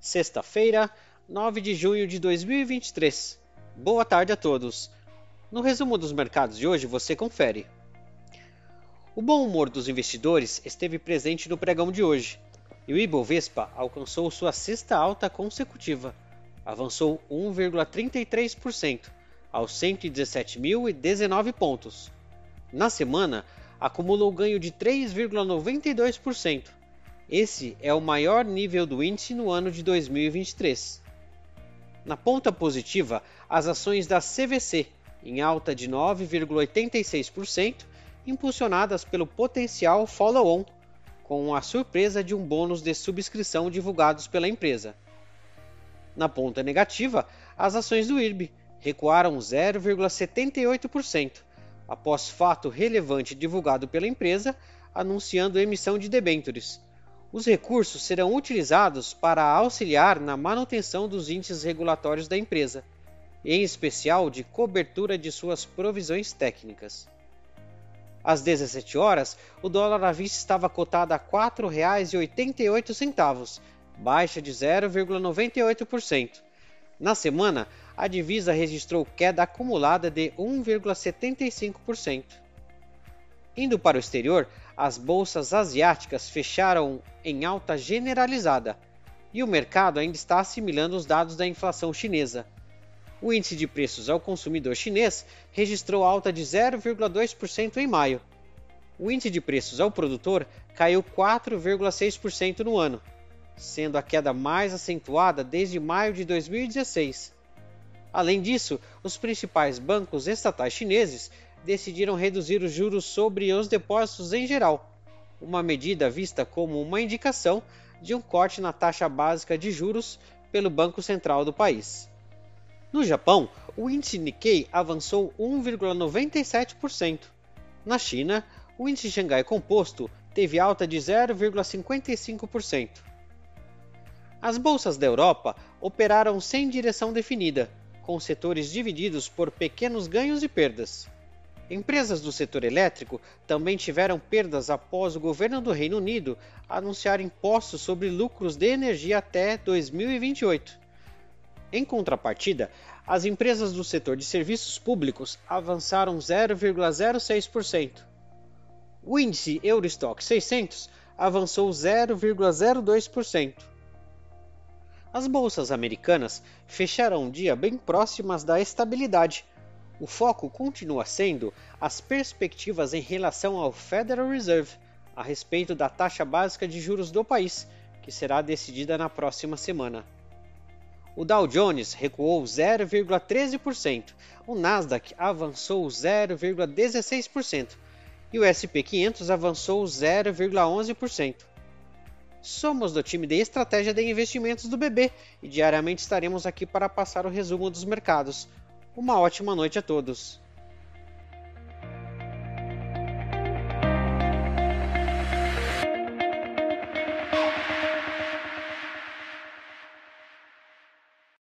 Sexta-feira, 9 de junho de 2023. Boa tarde a todos. No resumo dos mercados de hoje você confere. O bom humor dos investidores esteve presente no pregão de hoje, e o Ibovespa alcançou sua sexta alta consecutiva. Avançou 1,33% aos 117.019 pontos. Na semana, acumulou ganho de 3,92%. Esse é o maior nível do índice no ano de 2023. Na ponta positiva, as ações da CVC, em alta de 9,86%, impulsionadas pelo potencial follow-on, com a surpresa de um bônus de subscrição divulgados pela empresa. Na ponta negativa, as ações do IRB recuaram 0,78%, após fato relevante divulgado pela empresa anunciando emissão de debêntures. Os recursos serão utilizados para auxiliar na manutenção dos índices regulatórios da empresa, em especial de cobertura de suas provisões técnicas. Às 17 horas, o dólar à vista estava cotado a R$ 4,88, baixa de 0,98%. Na semana, a divisa registrou queda acumulada de 1,75%. Indo para o exterior, as bolsas asiáticas fecharam em alta generalizada e o mercado ainda está assimilando os dados da inflação chinesa. O índice de preços ao consumidor chinês registrou alta de 0,2% em maio. O índice de preços ao produtor caiu 4,6% no ano, sendo a queda mais acentuada desde maio de 2016. Além disso, os principais bancos estatais chineses decidiram reduzir os juros sobre os depósitos em geral, uma medida vista como uma indicação de um corte na taxa básica de juros pelo Banco Central do país. No Japão, o índice Nikkei avançou 1,97%. Na China, o índice Xangai Composto teve alta de 0,55%. As bolsas da Europa operaram sem direção definida, com setores divididos por pequenos ganhos e perdas. Empresas do setor elétrico também tiveram perdas após o governo do Reino Unido anunciar impostos sobre lucros de energia até 2028. Em contrapartida, as empresas do setor de serviços públicos avançaram 0,06%. O índice Eurostock 600 avançou 0,02%. As bolsas americanas fecharam o dia bem próximas da estabilidade. O foco continua sendo as perspectivas em relação ao Federal Reserve a respeito da taxa básica de juros do país, que será decidida na próxima semana. O Dow Jones recuou 0,13%, o Nasdaq avançou 0,16% e o SP 500 avançou 0,11%. Somos do time de estratégia de investimentos do BB e diariamente estaremos aqui para passar o resumo dos mercados. Uma ótima noite a todos.